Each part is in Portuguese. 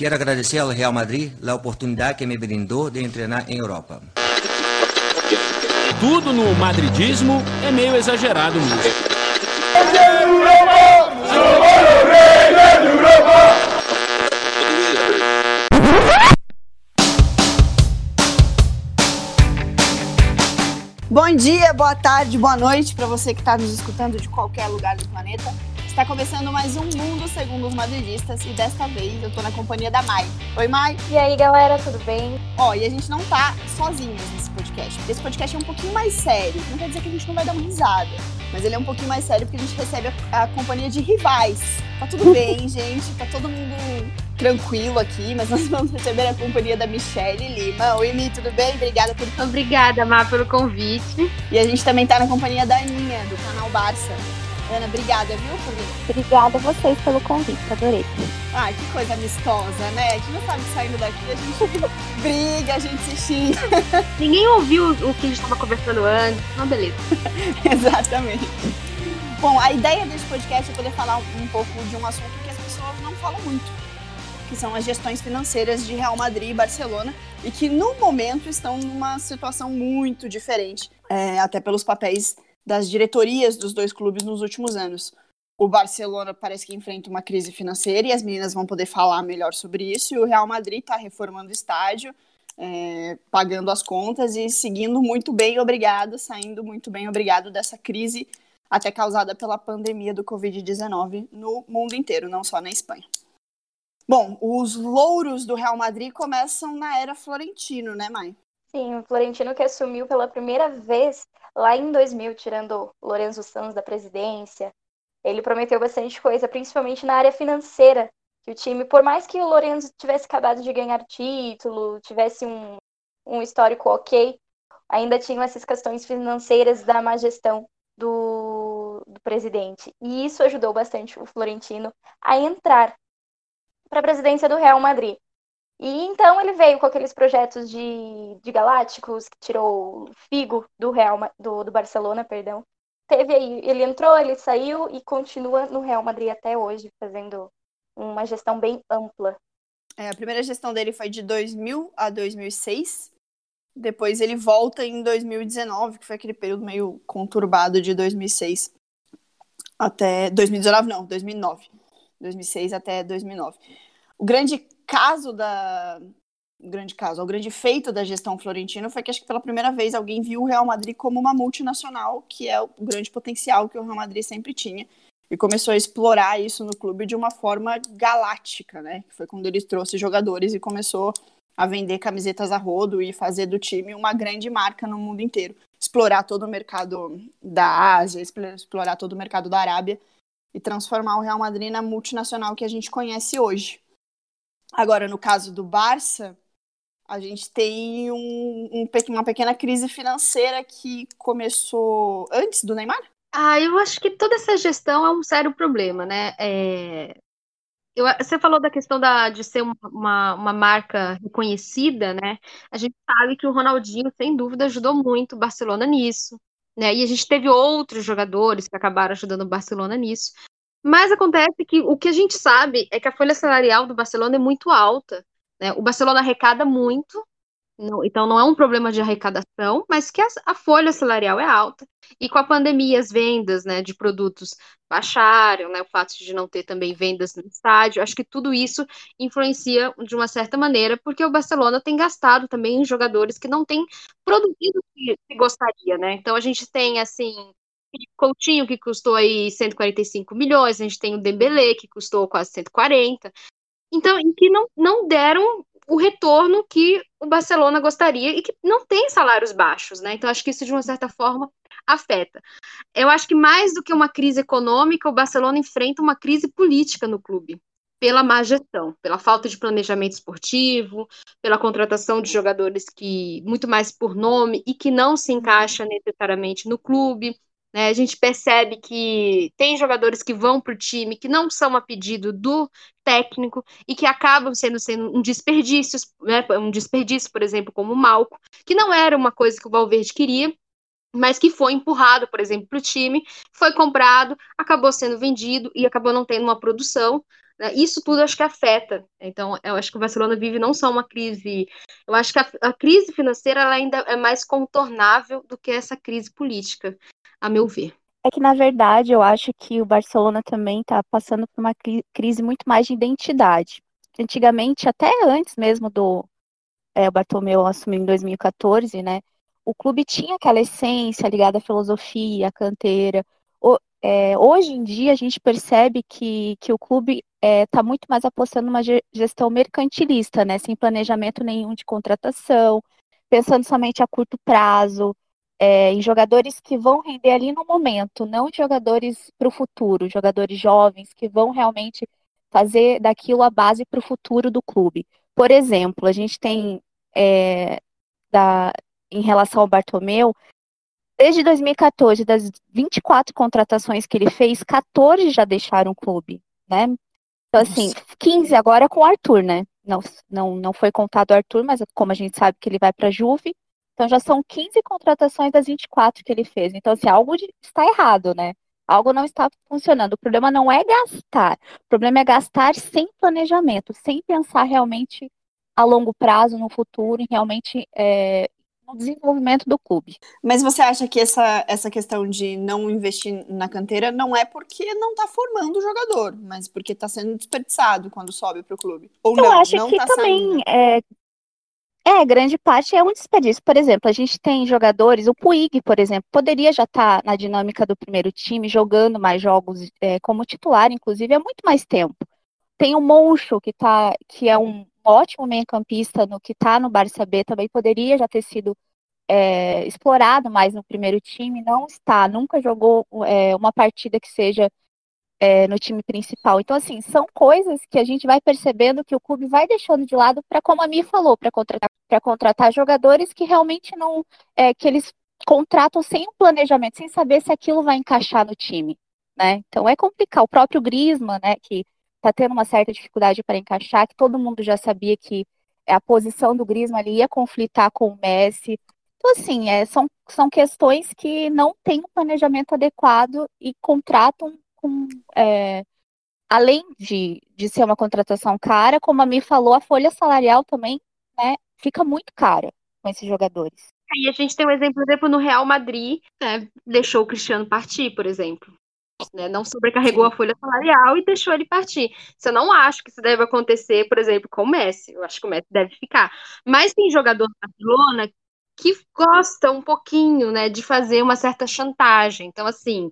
Quero agradecer ao Real Madrid a oportunidade que me brindou de treinar em Europa. Tudo no madridismo é meio exagerado mesmo. Bom dia, boa tarde, boa noite para você que está nos escutando de qualquer lugar do planeta. Está começando mais um Mundo Segundo os Madridistas e desta vez eu tô na companhia da Mai. Oi, Mai. E aí, galera, tudo bem? Ó, e a gente não tá sozinhos nesse podcast, porque esse podcast é um pouquinho mais sério. Não quer dizer que a gente não vai dar uma risada, mas ele é um pouquinho mais sério porque a gente recebe a, a companhia de rivais. Tá tudo bem, gente, tá todo mundo tranquilo aqui, mas nós vamos receber a companhia da Michelle Lima. Oi, Mi, tudo bem? Obrigada por... Obrigada, Mar, pelo convite. E a gente também tá na companhia da Aninha, do canal Barça. Ana, obrigada, viu, por. Obrigada a vocês pelo convite, adorei. Ai, que coisa amistosa, né? A gente não sabe que saindo daqui a gente briga, a gente se xinga. Ninguém ouviu o que a gente estava conversando antes, então beleza. Exatamente. Bom, a ideia desse podcast é poder falar um pouco de um assunto que as pessoas não falam muito, que são as gestões financeiras de Real Madrid e Barcelona, e que no momento estão numa situação muito diferente, é, até pelos papéis das diretorias dos dois clubes nos últimos anos. O Barcelona parece que enfrenta uma crise financeira e as meninas vão poder falar melhor sobre isso. E o Real Madrid está reformando o estádio, é, pagando as contas e seguindo muito bem, obrigado, saindo muito bem, obrigado dessa crise até causada pela pandemia do Covid-19 no mundo inteiro, não só na Espanha. Bom, os louros do Real Madrid começam na era Florentino, né, Mai? Sim, o Florentino que assumiu pela primeira vez lá em 2000, tirando Lorenzo Sanz da presidência. Ele prometeu bastante coisa, principalmente na área financeira, que o time, por mais que o Lorenzo tivesse acabado de ganhar título, tivesse um, um histórico ok, ainda tinham essas questões financeiras da má gestão do, do presidente. E isso ajudou bastante o Florentino a entrar para a presidência do Real Madrid. E então ele veio com aqueles projetos de, de Galácticos, que tirou o Figo do Real do, do Barcelona, perdão. Teve aí, ele entrou, ele saiu e continua no Real Madrid até hoje, fazendo uma gestão bem ampla. É, a primeira gestão dele foi de 2000 a 2006. Depois ele volta em 2019, que foi aquele período meio conturbado de 2006 até 2019, não, 2009. 2006 até 2009. O grande caso da. Grande caso, o grande feito da gestão florentina foi que acho que pela primeira vez alguém viu o Real Madrid como uma multinacional, que é o grande potencial que o Real Madrid sempre tinha. E começou a explorar isso no clube de uma forma galáctica, né? Foi quando ele trouxe jogadores e começou a vender camisetas a rodo e fazer do time uma grande marca no mundo inteiro. Explorar todo o mercado da Ásia, explorar todo o mercado da Arábia e transformar o Real Madrid na multinacional que a gente conhece hoje. Agora, no caso do Barça, a gente tem um, um, uma pequena crise financeira que começou antes do Neymar? Ah, eu acho que toda essa gestão é um sério problema, né? É... Eu, você falou da questão da, de ser uma, uma, marca reconhecida, né? A gente sabe que o Ronaldinho, sem dúvida, ajudou muito o Barcelona nisso, né? E a gente teve outros jogadores que acabaram ajudando o Barcelona nisso. Mas acontece que o que a gente sabe é que a folha salarial do Barcelona é muito alta. Né? O Barcelona arrecada muito, não, então não é um problema de arrecadação, mas que a, a, folha salarial é alta. E com a pandemia, as vendas né, de produtos baixaram, né, o fato de não ter também vendas no estádio, acho que tudo isso influencia de uma certa maneira, porque o Barcelona tem gastado também em jogadores que não têm produzido o que gostaria. Né? Então a gente tem assim Coutinho, que custou aí 145 milhões, a gente tem o Dembélé, que custou quase 140. Então, em que não, não deram o retorno que o Barcelona gostaria e que não tem salários baixos, né? Então, acho que isso, de uma certa forma, afeta. Eu acho que mais do que uma crise econômica, o Barcelona enfrenta uma crise política no clube pela má gestão, pela falta de planejamento esportivo, pela contratação de jogadores que muito mais por nome e que não se encaixa necessariamente no clube. Né? A gente percebe que tem jogadores que vão para o time que não são a pedido do técnico e que acabam sendo, sendo um desperdício, né? um desperdício, por exemplo, como o Malco, que não era uma coisa que o Valverde queria, mas que foi empurrado, por exemplo, para o time, foi comprado, acabou sendo vendido e acabou não tendo uma produção. Né? Isso tudo acho que afeta. Então, eu acho que o Barcelona vive não só uma crise. Eu acho que a, a crise financeira ainda é mais contornável do que essa crise política, a meu ver. É que, na verdade, eu acho que o Barcelona também está passando por uma crise muito mais de identidade. Antigamente, até antes mesmo do é, Bartomeu assumir em 2014, né? O clube tinha aquela essência ligada à filosofia, à canteira. O, é, hoje em dia, a gente percebe que, que o clube está é, tá muito mais apostando numa gestão mercantilista, né? Sem planejamento nenhum de contratação, pensando somente a curto prazo é, em jogadores que vão render ali no momento, não jogadores para o futuro, jogadores jovens que vão realmente fazer daquilo a base para o futuro do clube. Por exemplo, a gente tem é, da, em relação ao Bartomeu, desde 2014, das 24 contratações que ele fez, 14 já deixaram o clube, né? Então, assim, Nossa. 15 agora com o Arthur, né? Não, não, não foi contado o Arthur, mas como a gente sabe que ele vai para a Juve, então já são 15 contratações das 24 que ele fez. Então, assim, algo de, está errado, né? Algo não está funcionando. O problema não é gastar. O problema é gastar sem planejamento, sem pensar realmente a longo prazo, no futuro, e realmente é, no desenvolvimento do clube. Mas você acha que essa, essa questão de não investir na canteira não é porque não está formando o jogador, mas porque está sendo desperdiçado quando sobe para o clube? Ou Eu não, acho não que tá também é, é, grande parte é um desperdício. Por exemplo, a gente tem jogadores, o Puig, por exemplo, poderia já estar tá na dinâmica do primeiro time, jogando mais jogos é, como titular, inclusive, há muito mais tempo. Tem o Moncho, que, tá, que é um ótimo meio-campista, no que está no Barça B, também poderia já ter sido é, explorado mais no primeiro time, não está, nunca jogou é, uma partida que seja é, no time principal. Então, assim, são coisas que a gente vai percebendo que o clube vai deixando de lado para, como a Mi falou, para contratar, contratar jogadores que realmente não. É, que eles contratam sem um planejamento, sem saber se aquilo vai encaixar no time. Né? Então é complicado. O próprio Griezmann, né, que está tendo uma certa dificuldade para encaixar, que todo mundo já sabia que a posição do Griezmann ali ia conflitar com o Messi. Então, assim, é, são, são questões que não têm um planejamento adequado e contratam com. É, além de, de ser uma contratação cara, como a Mi falou, a folha salarial também né, fica muito cara com esses jogadores. E a gente tem um exemplo, exemplo no Real Madrid, né, deixou o Cristiano partir, por exemplo. Né, não sobrecarregou a folha salarial e deixou ele partir. Se eu não acho que isso deve acontecer, por exemplo, com o Messi. Eu acho que o Messi deve ficar. Mas tem jogador do Barcelona que gosta um pouquinho, né, de fazer uma certa chantagem. Então, assim,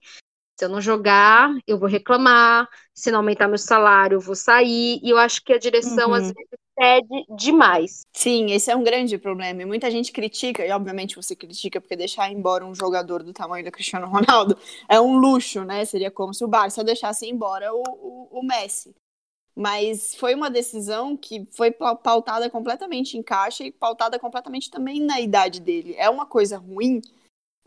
se eu não jogar, eu vou reclamar. Se não aumentar meu salário, eu vou sair. E eu acho que a direção, uhum. às vezes, cede demais. Sim, esse é um grande problema. E muita gente critica, e obviamente você critica, porque deixar embora um jogador do tamanho do Cristiano Ronaldo é um luxo, né? Seria como se o Barça deixasse embora o, o, o Messi. Mas foi uma decisão que foi pautada completamente em caixa e pautada completamente também na idade dele. É uma coisa ruim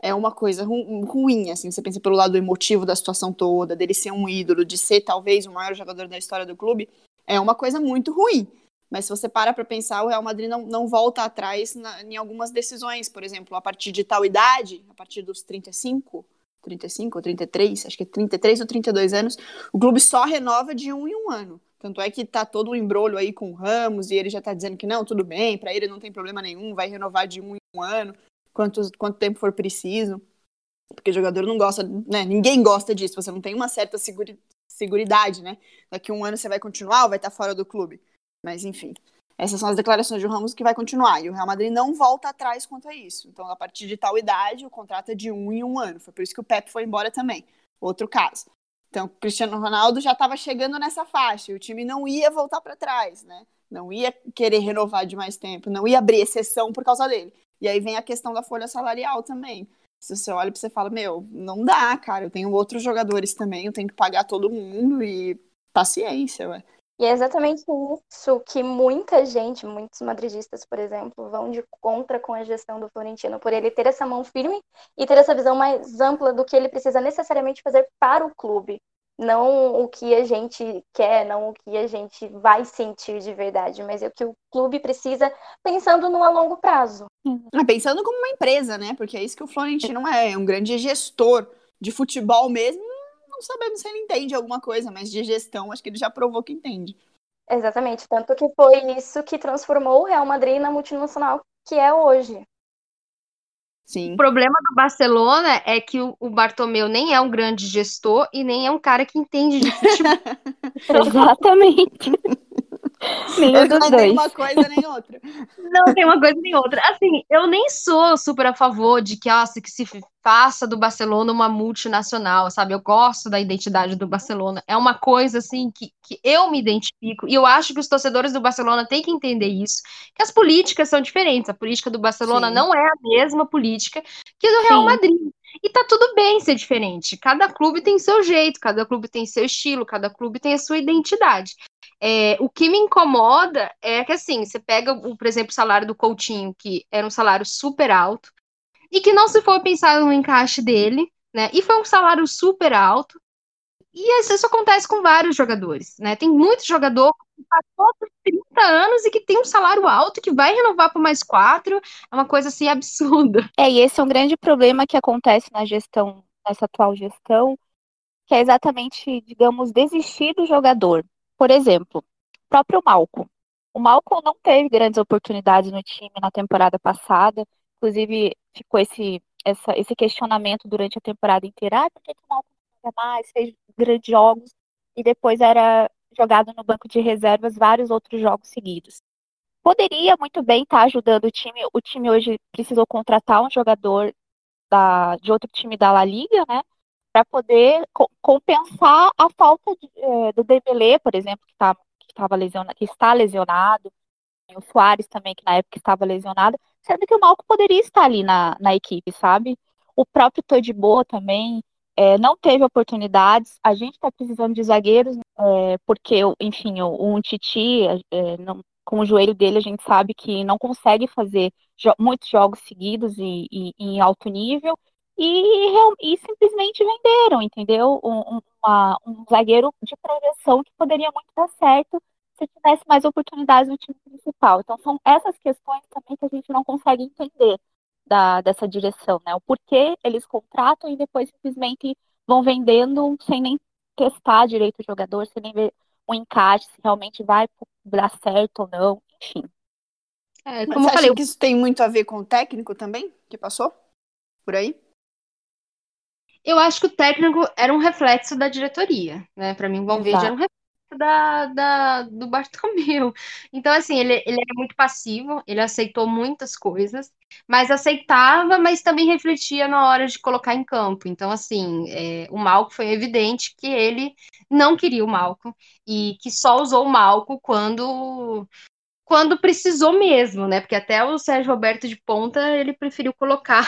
é uma coisa ru ruim, assim, você pensa pelo lado emotivo da situação toda, dele ser um ídolo, de ser talvez o maior jogador da história do clube, é uma coisa muito ruim. Mas se você para para pensar, o Real Madrid não, não volta atrás na, em algumas decisões, por exemplo, a partir de tal idade, a partir dos 35, 35 ou 33, acho que é 33 ou 32 anos, o clube só renova de um em um ano. Tanto é que tá todo um embrolho aí com o Ramos e ele já tá dizendo que não, tudo bem, para ele não tem problema nenhum, vai renovar de um em um ano quanto, quanto tempo for preciso. Porque o jogador não gosta, né? Ninguém gosta disso. Você não tem uma certa seguri, seguridade, né? Daqui um ano você vai continuar ou vai estar fora do clube. Mas, enfim. Essas são as declarações do Ramos que vai continuar. E o Real Madrid não volta atrás quanto a isso. Então, a partir de tal idade, o contrato é de um em um ano. Foi por isso que o Pepe foi embora também. Outro caso. Então, o Cristiano Ronaldo já estava chegando nessa faixa. E o time não ia voltar para trás, né? Não ia querer renovar de mais tempo. Não ia abrir exceção por causa dele. E aí vem a questão da folha salarial também. Se você olha e você fala, meu, não dá, cara, eu tenho outros jogadores também, eu tenho que pagar todo mundo e paciência, ué. E é exatamente isso que muita gente, muitos madridistas, por exemplo, vão de contra com a gestão do Florentino, por ele ter essa mão firme e ter essa visão mais ampla do que ele precisa necessariamente fazer para o clube. Não o que a gente quer, não o que a gente vai sentir de verdade, mas é o que o clube precisa pensando no a longo prazo. Ah, Pensando como uma empresa, né? Porque é isso que o Florentino é, é um grande gestor de futebol mesmo. Não sabemos se ele entende alguma coisa, mas de gestão acho que ele já provou que entende. Exatamente, tanto que foi isso que transformou o Real Madrid na multinacional que é hoje. Sim. O problema do Barcelona é que o, o Bartomeu nem é um grande gestor e nem é um cara que entende de futebol. Exatamente. Nenhum Ele dos não tem dois. uma coisa nem outra. Não tem uma coisa nem outra. Assim, eu nem sou super a favor de que, nossa, que se faça do Barcelona uma multinacional, sabe? Eu gosto da identidade do Barcelona. É uma coisa, assim, que, que eu me identifico. E eu acho que os torcedores do Barcelona têm que entender isso. Que as políticas são diferentes. A política do Barcelona Sim. não é a mesma política que do Real Sim. Madrid. E tá tudo bem ser diferente. Cada clube tem seu jeito, cada clube tem seu estilo, cada clube tem a sua identidade. É, o que me incomoda é que, assim, você pega, o- por exemplo, o salário do Coutinho, que era um salário super alto, e que não se foi pensado no encaixe dele, né? E foi um salário super alto. E isso acontece com vários jogadores, né? Tem muito jogador que passou por 30 anos e que tem um salário alto, que vai renovar por mais quatro. É uma coisa, assim, absurda. É, e esse é um grande problema que acontece na gestão, nessa atual gestão, que é exatamente, digamos, desistir do jogador. Por exemplo, o próprio Malcom. O Malcom não teve grandes oportunidades no time na temporada passada, inclusive ficou esse, essa- esse questionamento durante a temporada inteira, ah, por que o Malcom não mais, fez grandes jogos, e depois era jogado no banco de reservas vários outros jogos seguidos. Poderia muito bem estar ajudando o time, o time hoje precisou contratar um jogador da, de outro time da La Liga, né? Para poder co- compensar a falta de, eh, do Dembélé, por exemplo, que, tá, que, tava lesionado, que está lesionado, o Suárez também, que na época estava lesionado, sendo que o Malco poderia estar ali na, na equipe, sabe? O próprio Todibo também eh, não teve oportunidades. A gente está precisando de zagueiros, eh, porque, enfim, o, o Umtiti, eh, não- com o joelho dele, a gente sabe que não consegue fazer jo- muitos jogos seguidos e- e em alto nível e, e simplesmente venderam, entendeu? Um, um- uma- um zagueiro de projeção que poderia muito dar certo se tivesse mais oportunidades no time principal. Então, são essas questões também que a gente não consegue entender da, dessa direção, né? O porquê eles contratam e depois simplesmente vão vendendo sem nem testar direito o jogador, sem nem ver o encaixe, se realmente vai dar certo ou não, enfim. É, Mas como você eu falei, acha que isso tem muito a ver com o técnico também, que passou por aí? Eu acho que o técnico era um reflexo da diretoria, né? Para mim, o Valverde era um reflexo da, da- do Bartomeu. Então, assim, ele, ele era muito passivo, ele aceitou muitas coisas, mas aceitava, mas também refletia na hora de colocar em campo. Então, assim, é, o Malco foi evidente que ele não queria o Malco e que só usou o Malco quando quando precisou mesmo, né? Porque até o Sérgio Roberto de ponta ele preferiu colocar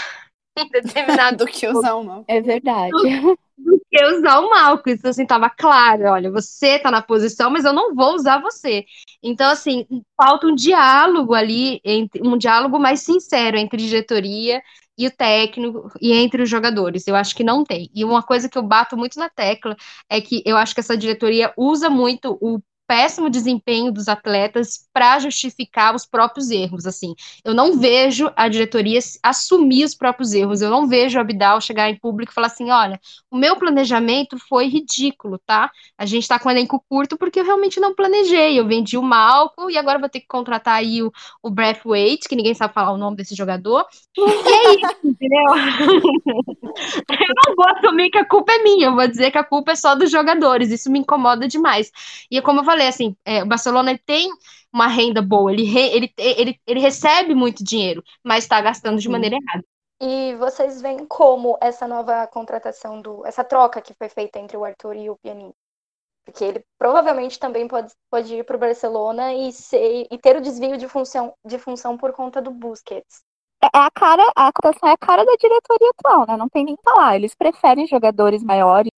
determinado Do que usar o mal. É verdade. do que usar o Malco. Então, assim, tava claro, olha, você tá na posição, mas eu não vou usar você. Então, assim, falta um diálogo ali, entre, um diálogo mais sincero entre diretoria e o técnico e entre os jogadores. Eu acho que não tem. E uma coisa que eu bato muito na tecla é que eu acho que essa diretoria usa muito o péssimo desempenho dos atletas para justificar os próprios erros, assim. Eu não vejo a diretoria assumir os próprios erros. Eu não vejo o Abdal chegar em público e falar assim, olha, o meu planejamento foi ridículo, tá? A gente tá com um elenco curto porque eu realmente não planejei. Eu vendi o Malco e agora vou ter que contratar aí o, o Braithwaite, que ninguém sabe falar o nome desse jogador. E é isso, entendeu? eu não vou assumir que a culpa é minha, eu vou dizer que a culpa é só dos jogadores. Isso me incomoda demais. E é como eu assim, é, o Barcelona ele tem uma renda boa, ele, re- ele, ele, ele recebe muito dinheiro, mas está gastando de Uhum. maneira errada. E vocês veem como essa nova contratação do, essa troca que foi feita entre o Arthur e o Pjanic? Porque ele provavelmente também pode, pode ir para o Barcelona e, ser, e ter o desvio de função, de função por conta do Busquets. É a cara, a cotação é a cara da diretoria atual, né? Não tem nem o que falar. Eles preferem jogadores maiores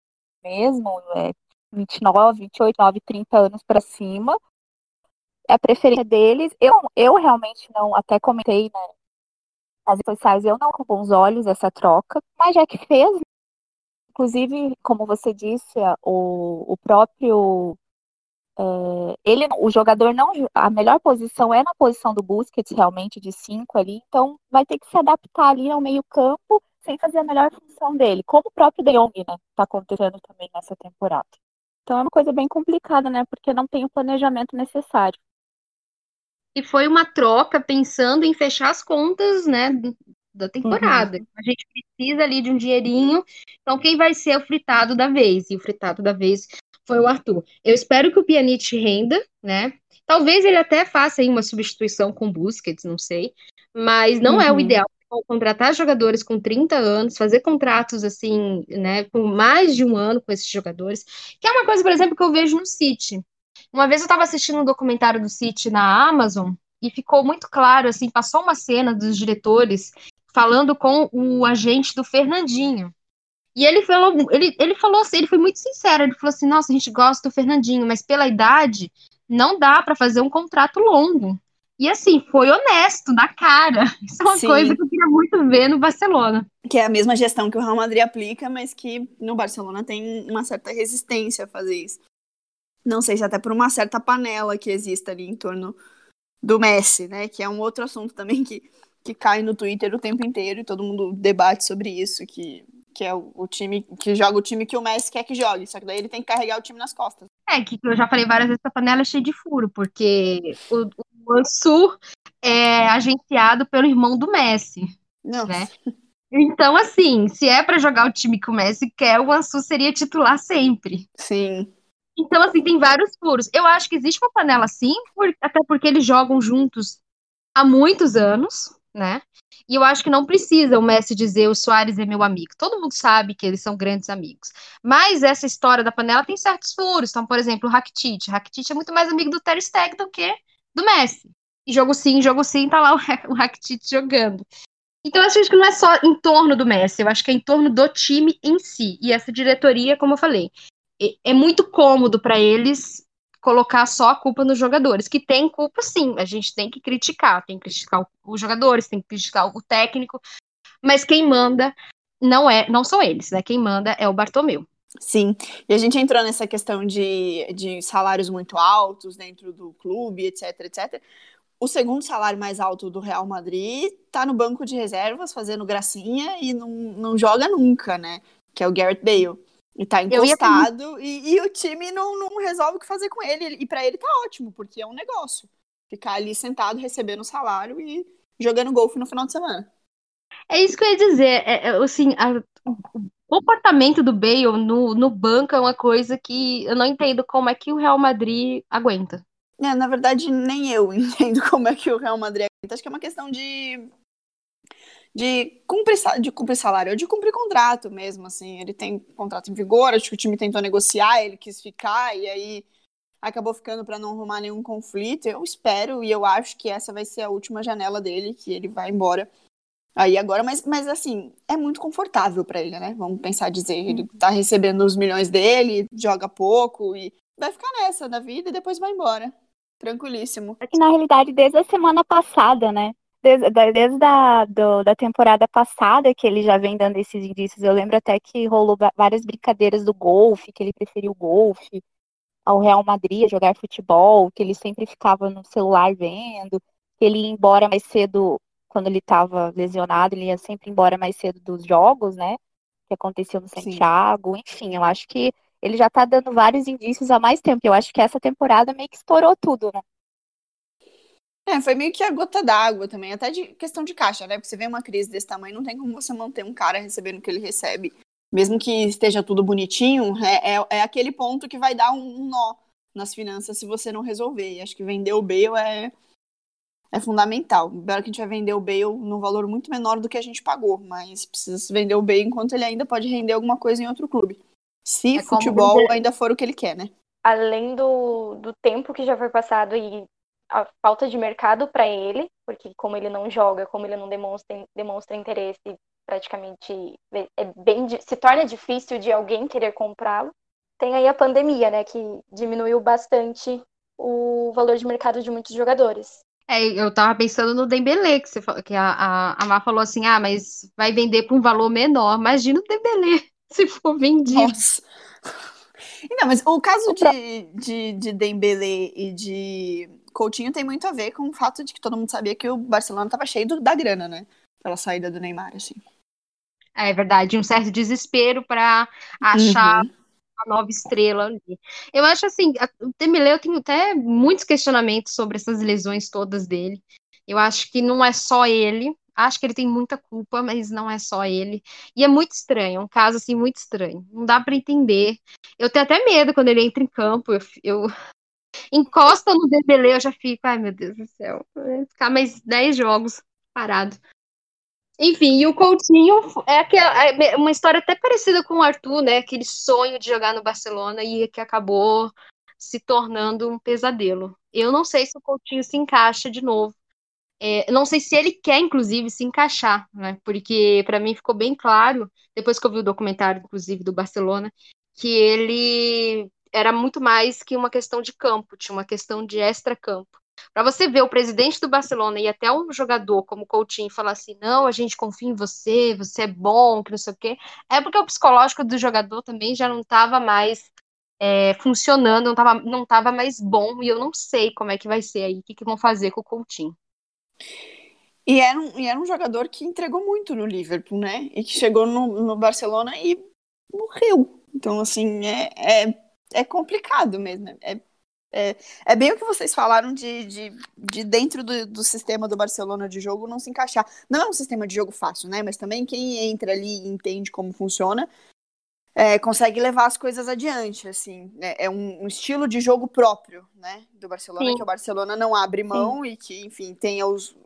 mesmo, é, 29, 28, 9, 30 anos para cima. É a preferência deles. Eu, eu realmente não, até comentei né, nas redes sociais, eu não com bons olhos essa troca, mas já que fez, Inclusive, como você disse, o, o próprio é, ele, o jogador não, a melhor posição é na posição do Busquets, realmente de cinco ali, então vai ter que se adaptar ali ao meio campo sem fazer a melhor função dele, como o próprio De Jong, né, tá acontecendo também nessa temporada. Então é uma coisa bem complicada, né, porque não tem o planejamento necessário. E foi uma troca pensando em fechar as contas, né, da temporada. Uhum. A gente precisa ali de um dinheirinho. Então, quem vai ser o fritado da vez? E o fritado da vez foi o Arthur. Eu espero que o Pjanic renda, né? Talvez ele até faça aí uma substituição com Busquets, não sei. Mas não uhum. é o uhum. ideal contratar jogadores com 30 anos, fazer contratos assim, né, com mais de um ano com esses jogadores, que é uma coisa, por exemplo, que eu vejo no City. Uma vez eu estava assistindo um documentário do City na Amazon e ficou muito claro, assim, passou uma cena dos diretores falando com o agente do Fernandinho. E ele falou, ele, ele falou assim, ele foi muito sincero, ele falou assim, nossa, a gente gosta do Fernandinho, mas pela idade não dá para fazer um contrato longo. E assim, foi honesto, na cara. Isso é uma Sim. coisa que eu queria muito ver no Barcelona. Que é a mesma gestão que o Real Madrid aplica, mas que no Barcelona tem uma certa resistência a fazer isso. Não sei se até por uma certa panela que existe ali em torno do Messi, né? Que é um outro assunto também que, que cai no Twitter o tempo inteiro e todo mundo debate sobre isso, que que é o, o, time que joga o time que o Messi quer que jogue, só que daí ele tem que carregar o time nas costas. É, que eu já falei várias vezes que a panela é cheia de furo, porque o Mansur é agenciado pelo irmão do Messi. Não. Né? Então, assim, se é para jogar o time que o Messi quer, o Ansu seria titular sempre. Sim. Então, assim, tem vários furos. Eu acho que existe uma panela sim, por, até porque eles jogam juntos há muitos anos, né? E eu acho que não precisa o Messi dizer o Soares é meu amigo. Todo mundo sabe que eles são grandes amigos. Mas essa história da panela tem certos furos. Então, por exemplo, o Rakitic. Rakitic é muito mais amigo do Ter Stegen do que do Messi. E jogo sim, jogo sim, tá lá o, o Rakitic jogando. Então, eu acho que não é só em torno do Messi, eu acho que é em torno do time em si. E essa diretoria, como eu falei, é, é muito cômodo para eles colocar só a culpa nos jogadores, que tem culpa sim, a gente tem que criticar, tem que criticar os jogadores, tem que criticar o técnico, mas quem manda não é, não são eles, né? Quem manda é o Bartomeu. Sim, e a gente entrou nessa questão de, de salários muito altos dentro do clube, etc, etc. O segundo salário mais alto do Real Madrid tá no banco de reservas fazendo gracinha e não, não joga nunca, né? Que é o Garrett Bale. E tá encostado ia... e, e, o time não, não resolve o que fazer com ele. E para ele tá ótimo, porque é um negócio. Ficar ali sentado, recebendo salário e jogando golfe no final de semana. É isso que eu ia dizer. É, é, assim, a, comportamento do Bale no, no banco é uma coisa que eu não entendo como é que o Real Madrid aguenta. É, na verdade, nem eu entendo como é que o Real Madrid aguenta. Acho que é uma questão de de cumprir, de cumprir salário, ou de cumprir contrato mesmo, assim. Ele tem contrato em vigor, acho que o time tentou negociar, ele quis ficar, e aí acabou ficando para não arrumar nenhum conflito. Eu espero e eu acho que essa vai ser a última janela dele, que ele vai embora aí agora, mas, mas assim, é muito confortável para ele, né? Vamos pensar dizer, ele uhum. tá recebendo os milhões dele, joga pouco e vai ficar nessa da vida e depois vai embora. Tranquilíssimo. É que na realidade, desde a semana passada, né? desde, desde a do, da temporada passada que ele já vem dando esses indícios. Eu lembro até que rolou várias brincadeiras do golfe, que ele preferiu o golfe ao Real Madrid, jogar futebol, que ele sempre ficava no celular vendo, que ele ia embora mais cedo quando ele estava lesionado, ele ia sempre embora mais cedo dos jogos, né? Que aconteceu no Santiago, Sim. enfim, eu acho que ele já tá dando vários indícios há mais tempo. Eu acho que essa temporada meio que estourou tudo, né? É, foi meio que a gota d'água também, até de questão de caixa, né? Porque você vê uma crise desse tamanho, não tem como você manter um cara recebendo o que ele recebe. Mesmo que esteja tudo bonitinho, é, é, é aquele ponto que vai dar um, um, nó nas finanças se você não resolver. E acho que vender o Bale é, é fundamental. Embora que a gente vai vender o Bale num valor muito menor do que a gente pagou, mas precisa vender o Bale enquanto ele ainda pode render alguma coisa em outro clube. Se é futebol ainda for o que ele quer, né? Além do, do tempo que já foi passado e a falta de mercado para ele, porque como ele não joga, como ele não demonstra, demonstra interesse, praticamente é bem se torna difícil de alguém querer comprá-lo. Tem aí a pandemia, né, que diminuiu bastante o valor de mercado de muitos jogadores. É, eu tava pensando no Dembélé, que, você, que a, a, a Mar falou assim, ah, mas vai vender por um valor menor. Imagina o Dembélé se for vendido. Nossa. Não, mas o caso de, de, de Dembele e de Coutinho tem muito a ver com o fato de que todo mundo sabia que o Barcelona estava cheio do- da grana, né? Pela saída do Neymar, assim. É verdade, um certo desespero para achar Uhum. Nova estrela ali. Eu acho assim, o Dembélé, eu tenho até muitos questionamentos sobre essas lesões todas dele. Eu acho que não é só ele. Acho que ele tem muita culpa, mas não é só ele. E é muito estranho, é um caso assim muito estranho. Não dá para entender. Eu tenho até medo quando ele entra em campo. Eu, eu encosta no Dembélé, eu já fico, ai meu Deus do céu, vai ficar mais 10 jogos parado. Enfim, e o Coutinho é é uma história até parecida com o Arthur, né? Aquele sonho de jogar no Barcelona e que acabou se tornando um pesadelo. Eu não sei se o Coutinho se encaixa de novo. É, não sei se ele quer, inclusive, se encaixar, né? Porque para mim ficou bem claro, depois que eu vi o documentário, inclusive, do Barcelona, que ele era muito mais que uma questão de campo, tinha uma questão de extra-campo. Para você ver o presidente do Barcelona e até um jogador como Coutinho falar assim: não, a gente confia em você, você é bom, que não sei o quê, é porque o psicológico do jogador também já não estava mais é, funcionando, não estava não tava mais bom, e eu não sei como é que vai ser aí, o que, que vão fazer com o Coutinho. E era, um, e era um jogador que entregou muito no Liverpool, né? E que chegou no, no Barcelona e morreu. Então, assim, é, é, é complicado mesmo. É, é, é bem o que vocês falaram de, de, de dentro do, do sistema do Barcelona de jogo não se encaixar. Não é um sistema de jogo fácil, né? Mas também quem entra ali e entende como funciona é, consegue levar as coisas adiante, assim. É, é um, um estilo de jogo próprio, né? Do Barcelona, Sim. que o Barcelona não abre mão e que, enfim, tenha os,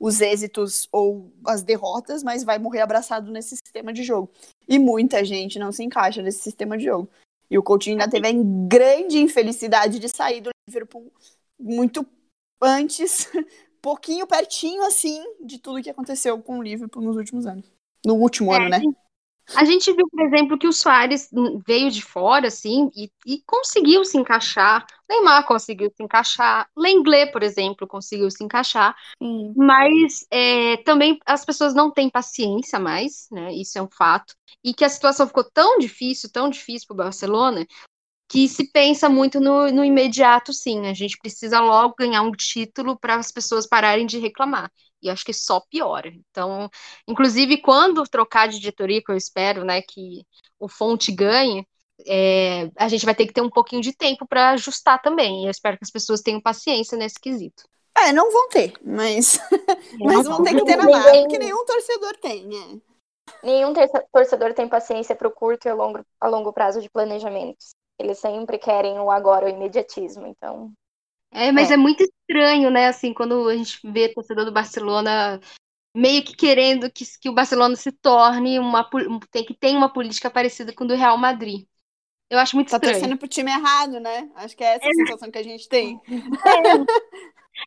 os êxitos ou as derrotas, mas vai morrer abraçado nesse sistema de jogo. E muita gente não se encaixa nesse sistema de jogo. E o Coutinho ainda teve a grande infelicidade de sair do Liverpool muito antes, pouquinho pertinho assim de tudo que aconteceu com o Liverpool nos últimos anos. No último É, ano, né? A gente viu, por exemplo, que o Soares veio de fora, assim, e, e conseguiu se encaixar. Neymar conseguiu se encaixar. Lenglet, por exemplo, conseguiu se encaixar. Sim. Mas é, também as pessoas não têm paciência mais, né? Isso é um fato. E que a situação ficou tão difícil, tão difícil para o Barcelona, que se pensa muito no, no imediato, sim. A gente precisa logo ganhar um título para as pessoas pararem de reclamar. E acho que só piora. Então, inclusive, quando trocar de diretoria, que eu espero, né, que o Fonte ganhe, é, a gente vai ter que ter um pouquinho de tempo para ajustar também. E eu espero que as pessoas tenham paciência nesse quesito. É, não vão ter, mas, mas vão ter que ter na marra, porque nenhum torcedor tem, né? Nenhum torcedor tem paciência para o curto e a longo, a longo prazo de planejamentos. Eles sempre querem o agora, o imediatismo. Então, É, mas É. é. muito estranho, né? Assim, quando a gente vê torcedor do Barcelona meio que querendo que, que o Barcelona se torne uma tem que tem uma política parecida com a do Real Madrid. Eu acho muito Tá estranho. torcendo pro time errado, né? Acho que é essa a sensação que a gente tem.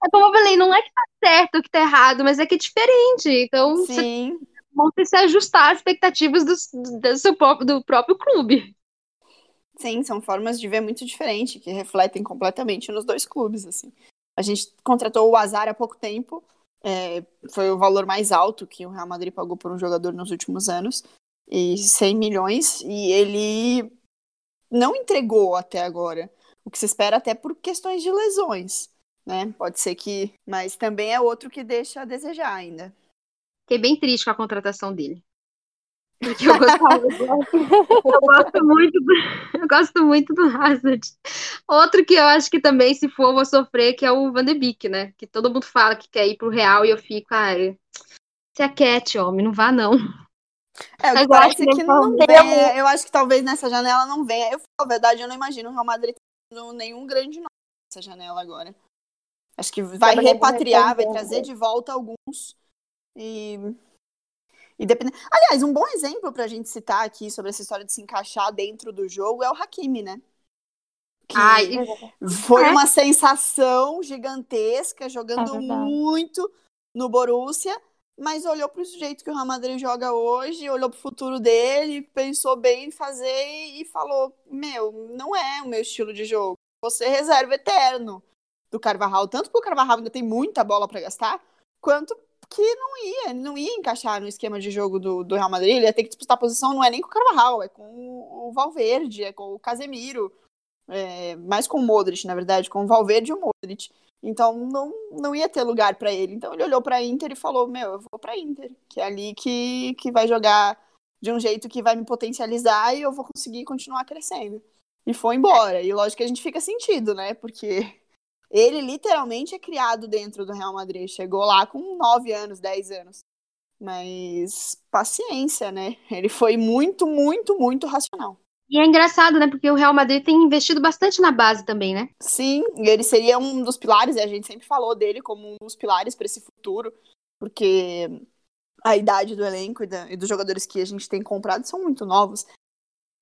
É como eu falei, não é que tá certo ou que tá errado, mas é que é diferente. Então, você Sim. vão ter que se ajustar às expectativas dos- do, seu próprio, do próprio clube. Sim, são formas de ver muito diferentes, que refletem completamente nos dois clubes, assim. A gente contratou o Azar há pouco tempo, é, foi o valor mais alto que o Real Madrid pagou por um jogador nos últimos anos, e 100 milhões, e ele não entregou até agora. O que se espera até por questões de lesões, né? Pode ser que... Mas também é outro que deixa a desejar ainda. Fiquei bem triste com a contratação dele. Porque eu gostava, eu gosto muito do, eu gosto muito do Hazard. Outro que eu acho que também, se for, eu vou sofrer, que é o Van de Beek, né? Que todo mundo fala que quer ir pro Real e eu fico, ah, se aquete, homem, não vá não. É, Mas que eu acho parece que não venha. Eu acho que talvez nessa janela não venha. Eu, na verdade, eu não imagino o Real Madrid tendo nenhum grande nome nessa janela agora. Acho que vai Trabalhando repatriar, vai trazer de volta alguns. E. E depende... Aliás, um bom exemplo pra gente citar aqui sobre essa história de se encaixar dentro do jogo é o Hakimi, né? Que Ai, foi É. uma sensação gigantesca, É jogando verdade. muito no Borussia, mas olhou para o jeito que o Real Madrid joga hoje, olhou para o futuro dele, pensou bem em fazer e falou: Meu, não é o meu estilo de jogo. Você é reserva eterno do Carvajal, tanto porque o Carvajal ainda tem muita bola para gastar, quanto que não ia, não ia encaixar no esquema de jogo do, do Real Madrid, ele ia ter que disputar a posição, não é nem com o Carvajal, é com o Valverde, é com o Casemiro, é, mais com o Modric, na verdade, com o Valverde e o Modric. Então não, não ia ter lugar para ele. Então ele olhou para Inter e falou: "Meu, eu vou para Inter, que é ali que, que vai jogar de um jeito que vai me potencializar e eu vou conseguir continuar crescendo". E foi embora. E lógico que a gente fica sentido, né? Porque ele literalmente é criado dentro do Real Madrid. Chegou lá com 9 anos, 10 anos. Mas paciência, né? Ele foi muito, muito, muito racional. E é engraçado, né? Porque o Real Madrid tem investido bastante na base também, né? Sim, ele seria um dos pilares, e a gente sempre falou dele como um dos pilares para esse futuro, porque a idade do elenco e, da, e, dos jogadores que a gente tem comprado são muito novos.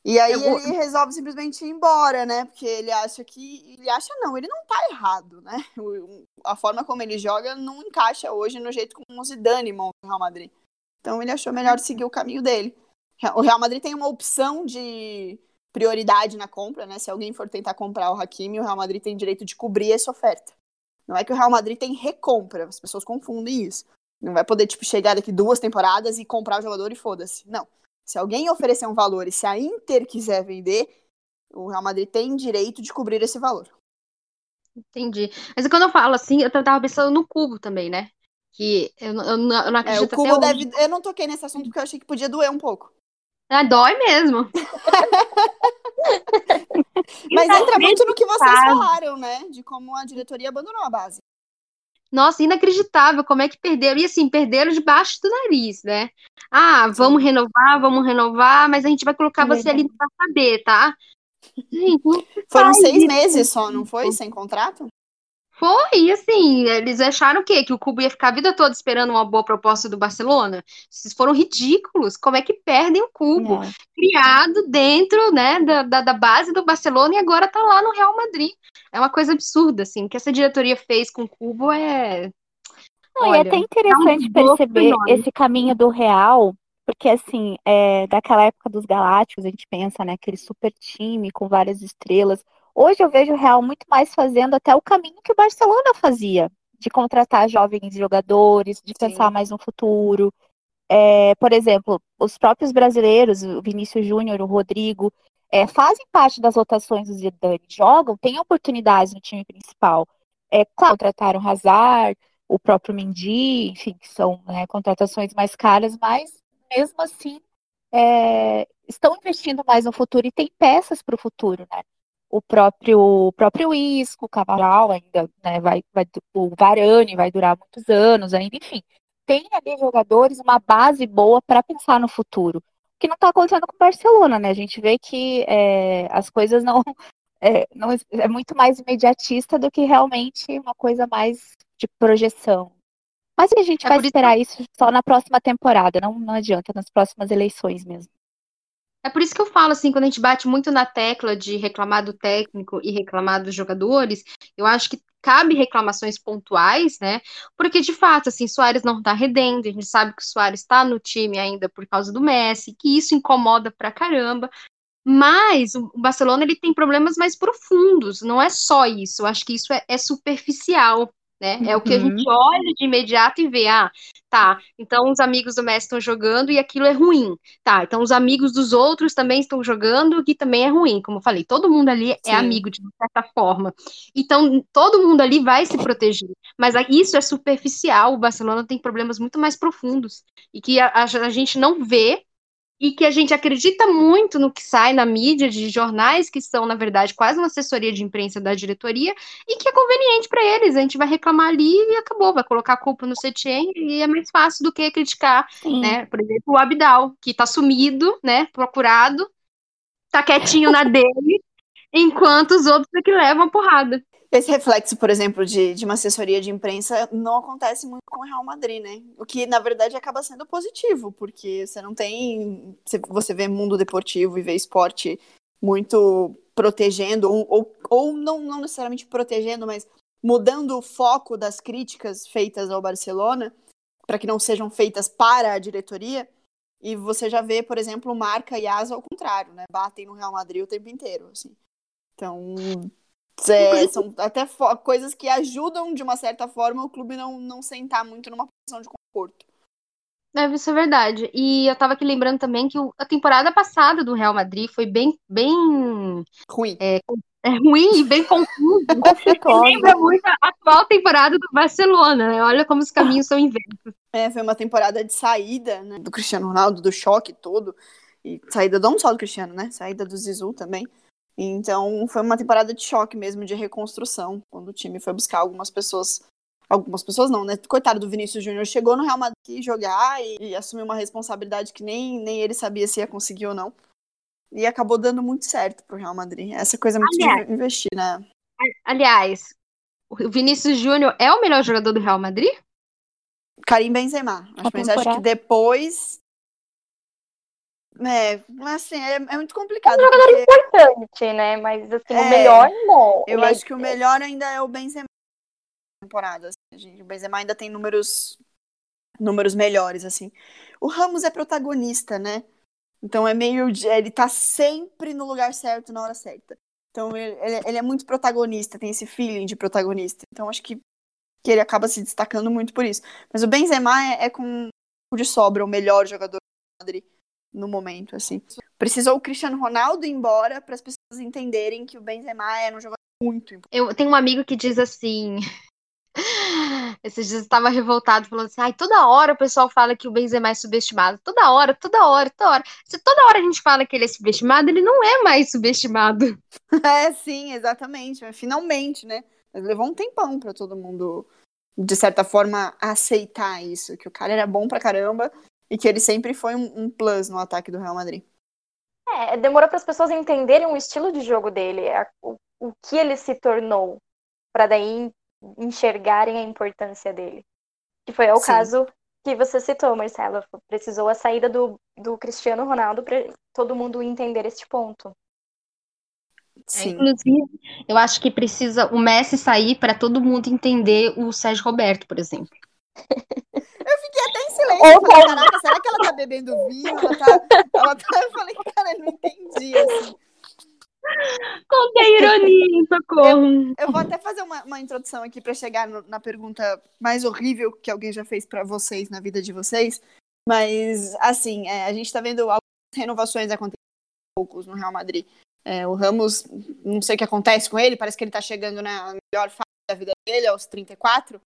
E aí vou... ele resolve simplesmente ir embora, né? Porque ele acha que. Ele acha não, ele não tá errado, né? A forma como ele joga não encaixa hoje no jeito como o Zidane monta o Real Madrid. Então ele achou melhor seguir o caminho dele. O Real Madrid tem uma opção de prioridade na compra, né? Se alguém for tentar comprar o Hakimi, o Real Madrid tem direito de cobrir essa oferta. Não é que o Real Madrid tem recompra, as pessoas confundem isso. Não vai poder, tipo, chegar daqui duas temporadas e comprar o jogador e foda-se. Não. Se alguém oferecer um valor e se a Inter quiser vender, o Real Madrid tem direito de cobrir esse valor. Entendi. Mas quando eu falo assim, eu tava pensando no cubo também, né? Que eu, eu, eu não acredito é, o cubo deve... Eu não toquei nesse assunto porque eu achei que podia doer um pouco. Ah, dói mesmo. Mas entra muito no que vocês falaram, né? De como a diretoria abandonou a base. Nossa, inacreditável como é que perderam. E assim, perderam debaixo do nariz, né? Ah, vamos renovar, vamos renovar, mas a gente vai colocar é você ali pra saber, tá? Gente, Foram seis isso. meses só, não foi? Sem contrato? Foi, assim, eles acharam o quê? Que o Cubo ia ficar a vida toda esperando uma boa proposta do Barcelona? Vocês foram ridículos. Como é que perdem o Cubo? É. Criado dentro, né, da, da, da, base do Barcelona e agora tá lá no Real Madrid. É uma coisa absurda, assim. O que essa diretoria fez com o Cubo é... Não, Olha, é até interessante é um perceber esse caminho do Real, porque assim, é, daquela época dos Galácticos, a gente pensa, né, aquele super time com várias estrelas, Hoje eu vejo o Real muito mais fazendo até o caminho que o Barcelona fazia, de contratar jovens jogadores, de Sim. pensar mais no futuro. É, por exemplo, os próprios brasileiros, o Vinícius Júnior, o Rodrigo, é, fazem parte das rotações do Zidane, jogam, têm oportunidades no time principal. É, claro, contrataram o Hazard, o próprio Mendy, enfim, que são né, contratações mais caras, mas mesmo assim é, estão investindo mais no futuro e tem peças para o futuro, né? O próprio o próprio Isco, o Cavaral ainda, né, vai, vai, o Varane vai durar muitos anos ainda, enfim. Tem ali jogadores, uma base boa para pensar no futuro. Que não está acontecendo com o Barcelona, né? A gente vê que é, as coisas não é, não é muito mais imediatista do que realmente uma coisa mais de projeção. Mas a gente é vai esperar isso só na próxima temporada, não, não adianta, nas próximas eleições mesmo. É por isso que eu falo assim, quando a gente bate muito na tecla de reclamar do técnico e reclamar dos jogadores, eu acho que cabe reclamações pontuais, né? Porque de fato, assim, Soares não tá redendo, a gente sabe que o Soares está no time ainda por causa do Messi, que isso incomoda pra caramba. Mas o Barcelona ele tem problemas mais profundos, não é só isso. Eu acho que isso é, é superficial né? É o que a gente uhum. olha de imediato e vê, ah, tá, então os amigos do Messi estão jogando e aquilo é ruim. Tá, então os amigos dos outros também estão jogando e também é ruim. Como eu falei, todo mundo ali é Sim. é amigo de certa forma. Então, todo mundo ali vai se proteger. Mas isso é superficial, o Barcelona tem problemas muito mais profundos e que a, a, a gente não vê e que a gente acredita muito no que sai na mídia de jornais que são, na verdade, quase uma assessoria de imprensa da diretoria e que é conveniente para eles. A gente vai reclamar ali e acabou, vai colocar a culpa no Setien e é mais fácil do que criticar, Sim. né? Por exemplo, o Abdal, que está sumido, né? Procurado, tá quietinho na dele, enquanto os outros é que levam a porrada. Esse reflexo, por exemplo, de, de uma assessoria de imprensa não acontece muito com o Real Madrid, né? O que, na verdade, acaba sendo positivo, porque você não tem. Você vê mundo deportivo e vê esporte muito protegendo, ou, ou, ou não, não necessariamente protegendo, mas mudando o foco das críticas feitas ao Barcelona, para que não sejam feitas para a diretoria. E você já vê, por exemplo, Marca e Asa ao contrário, né? Batem no Real Madrid o tempo inteiro, assim. Então, é, são até coisas que ajudam, de uma certa forma, o clube não, não sentar muito numa posição de Porto. É, isso é verdade. E eu tava aqui lembrando também que o- a temporada passada do Real Madrid foi bem, bem Ruim. é, ruim e bem. Conflituosa. Lembra muito a atual temporada do Barcelona, né? Olha como os caminhos são inversos. É, foi uma temporada de saída, né, do Cristiano Ronaldo, do choque todo. E saída não só do Cristiano, né? Saída do Zizou também. Então, foi uma temporada de choque mesmo, de reconstrução, quando o time foi buscar algumas pessoas. Algumas pessoas não, né? Coitado do Vinícius Júnior, chegou no Real Madrid jogar e, e assumiu uma responsabilidade que nem, nem ele sabia se ia conseguir ou não. E acabou dando muito certo pro Real Madrid. Essa coisa é muito Aliás. de investir, né? Aliás, o Vinícius Júnior é o melhor jogador do Real Madrid? Karim Benzema. Acho, mas acho que depois. É, mas assim, é, é muito complicado. É um jogador porque Importante, né? Mas assim, É, o melhor não. eu E aí- acho que o melhor ainda é o Benzema temporada. assim. O Benzema ainda tem números números melhores, assim. O Ramos é protagonista, né? Então é meio. Ele tá sempre no lugar certo na hora certa. Então ele, ele- ele é muito protagonista, tem esse feeling de protagonista. Então acho que, que ele acaba se destacando muito por isso. Mas o Benzema é, é com de sobra o melhor jogador do Madrid no momento, assim. Precisou o Cristiano Ronaldo ir embora para as pessoas entenderem que o Benzema era um jogador muito importante. Eu tenho um amigo que diz assim. Esses dias estava revoltado, falando assim: ai, toda hora o pessoal fala que o Benzema é subestimado. Toda hora, toda hora, toda hora. Se toda hora a gente fala que ele é subestimado, ele não é mais subestimado. É, sim, exatamente. Mas finalmente, né? Mas levou um tempão para todo mundo, de certa forma, aceitar isso, que o cara era bom pra caramba e que ele sempre foi um, um plus no ataque do Real Madrid. É, demorou para as pessoas entenderem o estilo de jogo dele, a- o, o que ele se tornou, para daí enxergarem a importância dele. Que foi o Sim. caso que você citou, Marcelo. Precisou a saída do, do Cristiano Ronaldo para todo mundo entender este ponto. Sim. Inclusive, eu acho que precisa o Messi sair para todo mundo entender o Sérgio Roberto, por exemplo. Silêncio. Eu falei, caraca, será que ela tá bebendo vinho? Ela tá. Ela tá... Eu falei, cara, eu não entendi, assim. Contei ironia, socorro. Eu vou até fazer uma, uma introdução aqui para chegar no- na pergunta mais horrível que alguém já fez para vocês na vida de vocês. Mas, assim, é, a gente tá vendo algumas renovações acontecendo poucos no Real Madrid. É, o Ramos, não sei o que acontece com ele, parece que ele tá chegando na melhor fase da vida dele, aos 34.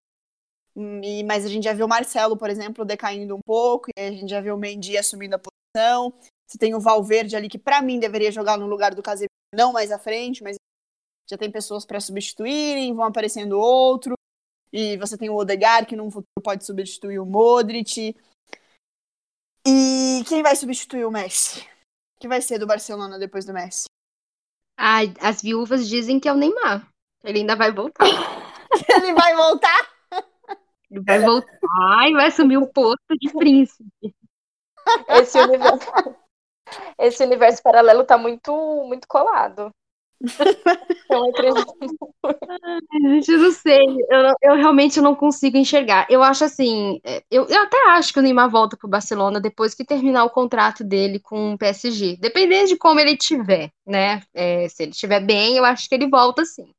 E, mas a gente já viu o Marcelo, por exemplo, decaindo um pouco, e a gente já viu o Mendy assumindo a posição. Você tem o Valverde ali, que para mim deveria jogar no lugar do Casemiro, não mais à frente, mas já tem pessoas para substituírem, vão aparecendo outro. E você tem o Odegaard, que num futuro pode substituir o Modric. E quem vai substituir o Messi? Que vai ser do Barcelona depois do Messi? Ai, as viúvas dizem que é o Neymar. Ele ainda vai voltar. Ele vai voltar? Ele vai voltar e vai assumir o posto de príncipe. Esse universo, esse universo paralelo tá muito, muito colado. Eu acredito. Gente, eu não sei. Eu, eu realmente não consigo enxergar. Eu acho assim. é, Eu, eu até acho que o Neymar volta pro Barcelona depois que terminar o contrato dele com o PSG. Dependendo de como ele estiver, né? É, se ele estiver bem, eu acho que ele volta sim.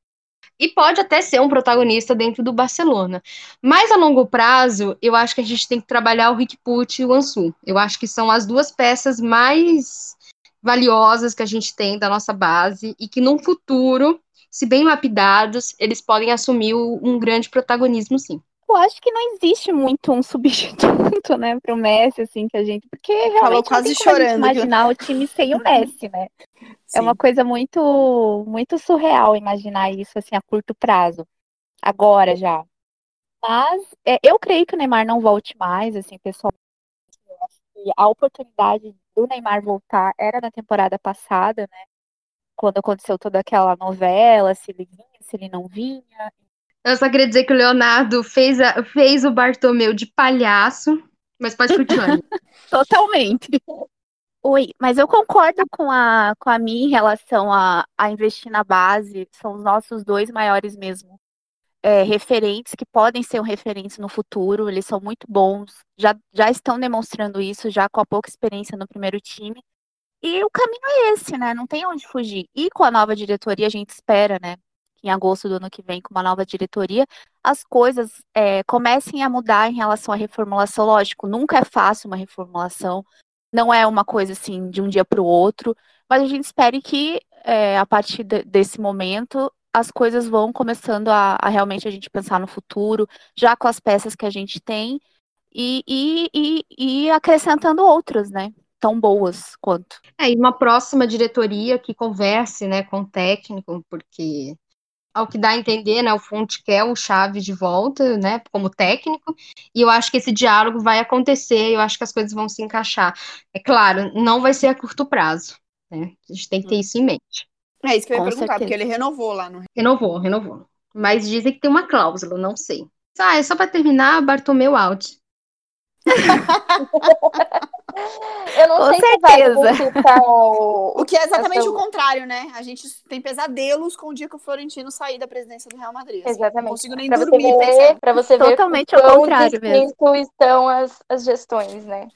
E pode até ser um protagonista dentro do Barcelona. Mas a longo prazo, eu acho que a gente tem que trabalhar o Rick Pucci e o Ansu. Eu acho que são as duas peças mais valiosas que a gente tem da nossa base e que num futuro se bem lapidados, eles podem assumir um grande protagonismo, sim. Eu acho que não existe muito um substituto, né, pro Messi, assim, que a gente. Porque realmente não quase tem a gente chorando imaginar o time sem o Messi, né? É uma coisa muito, muito surreal imaginar isso, assim, a curto prazo. Agora já. Mas é, eu creio que o Neymar não volte mais, assim. Eu acho que a oportunidade do Neymar voltar era na temporada passada, né? Quando aconteceu toda aquela novela, se ele vinha, se ele não vinha. Eu só queria dizer que o Leonardo fez, a- fez o Bartomeu de palhaço, mas pode continuar. Totalmente. Oi, mas eu concordo com a, com a minha em relação a, a investir na base. São os nossos dois maiores mesmo é, referentes, que podem ser um referente no futuro. Eles são muito bons, já, já estão demonstrando isso, já com a pouca experiência no primeiro time. E o caminho é esse, né? Não tem onde fugir. E com a nova diretoria, a gente espera, né? Em agosto do ano que vem com uma nova diretoria, as coisas é, comecem a mudar em relação à reformulação. Lógico, nunca é fácil uma reformulação, não é uma coisa assim de um dia para o outro, mas a gente espere que é, a partir de, desse momento as coisas vão começando a, a, realmente a gente pensar no futuro, já com as peças que a gente tem, e, e, e, e acrescentando outras, né? Tão boas quanto. É, e uma próxima diretoria que converse né, com o técnico, porque ao que dá a entender, né, o Fonte quer o Chave de volta, né, como técnico, e eu acho que esse diálogo vai acontecer, eu acho que as coisas vão se encaixar. É claro, não vai ser a curto prazo, né, a gente tem que ter isso em mente. É isso que eu ia Com perguntar, certeza. porque ele renovou lá no... Renovou, renovou. Mas dizem que tem uma cláusula, não sei. Ah, é só para terminar, Bartomeu out. Eu não Com sei certeza. se vai o... o que é exatamente essa... o contrário, né? A gente tem pesadelos com o dia que o Florentino sair da presidência do Real Madrid. Assim, exatamente. Não consigo nem pra dormir você ver, Pra você ver Totalmente ao contrário mesmo. estão as, as gestões, né?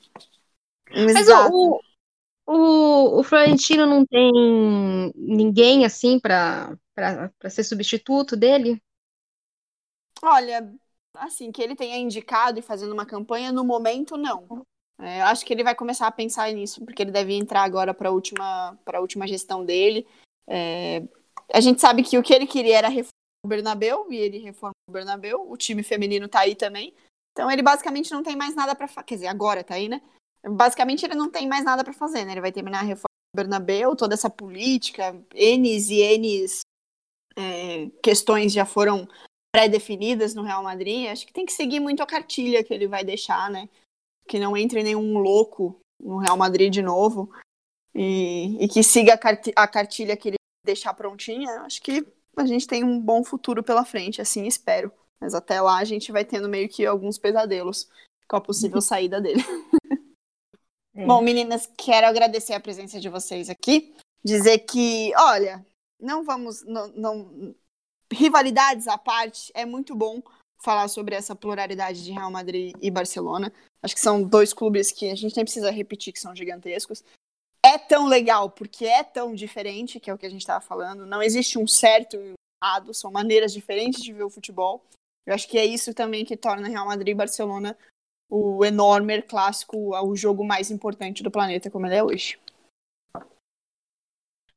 Mas o, o, o Florentino não tem ninguém assim para ser substituto dele? Olha, assim, que ele tenha indicado e fazendo uma campanha, no momento, não. É, eu acho que ele vai começar a pensar nisso, porque ele deve entrar agora para a última, última gestão dele. É, a gente sabe que o que ele queria era reformar o Bernabeu, e ele reformou o Bernabeu. O time feminino tá aí também. Então ele basicamente não tem mais nada para fazer. Quer dizer, agora tá aí, né? Basicamente ele não tem mais nada para fazer, né? Ele vai terminar a reforma do Bernabeu, toda essa política, N's e N's é, questões já foram pré-definidas no Real Madrid, acho que tem que seguir muito a cartilha que ele vai deixar, né? Que não entre nenhum louco no Real Madrid de novo e, e que siga a, a cartilha que ele deixar prontinha. Acho que a gente tem um bom futuro pela frente, assim espero. Mas até lá a gente vai tendo meio que alguns pesadelos com a possível saída dele. É. Bom, meninas, quero agradecer a presença de vocês aqui. Dizer que, olha, não vamos. Não, não, rivalidades à parte, é muito bom falar sobre essa pluralidade de Real Madrid e Barcelona. Acho que são dois clubes que a gente nem precisa repetir que são gigantescos. É tão legal porque é tão diferente, que é o que a gente estava falando. Não existe um certo e um errado, são maneiras diferentes de ver o futebol. Eu acho que é isso também que torna Real Madrid e Barcelona o enorme clássico, o jogo mais importante do planeta como ele é hoje.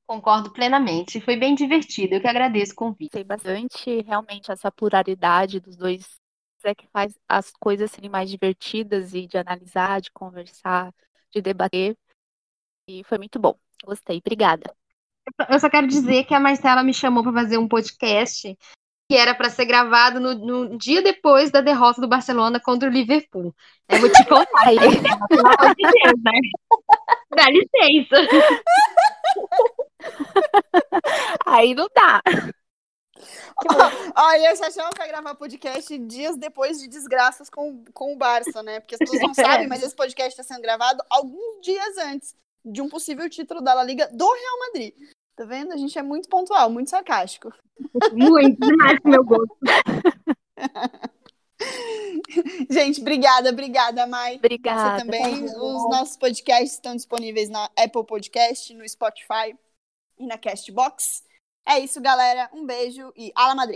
Concordo plenamente. Foi bem divertido. Eu que agradeço o convite. Tem bastante, realmente, essa pluralidade dos dois é que faz as coisas serem mais divertidas e de analisar, de conversar, de debater. E foi muito bom. Gostei. Obrigada. Eu só quero dizer que a Marcela me chamou para fazer um podcast que era para ser gravado no, no, dia depois da derrota do Barcelona contra o Liverpool. Eu vou te contar. Aí. Pelo amor de Deus, né? Dá licença. Aí não dá. Olha, essa chama vai gravar podcast dias depois de desgraças com, com o Barça, né? Porque as pessoas não sabem, mas esse podcast está sendo gravado alguns dias antes de um possível título da La Liga do Real Madrid. Tá vendo? A gente é muito pontual, muito sarcástico. Muito, demais pro meu gosto. Gente, obrigada, obrigada, Mai. Obrigada. Você também. Os nossos podcasts estão disponíveis na Apple Podcast, no Spotify e na Castbox. É isso, galera. Um beijo e ala Madrid.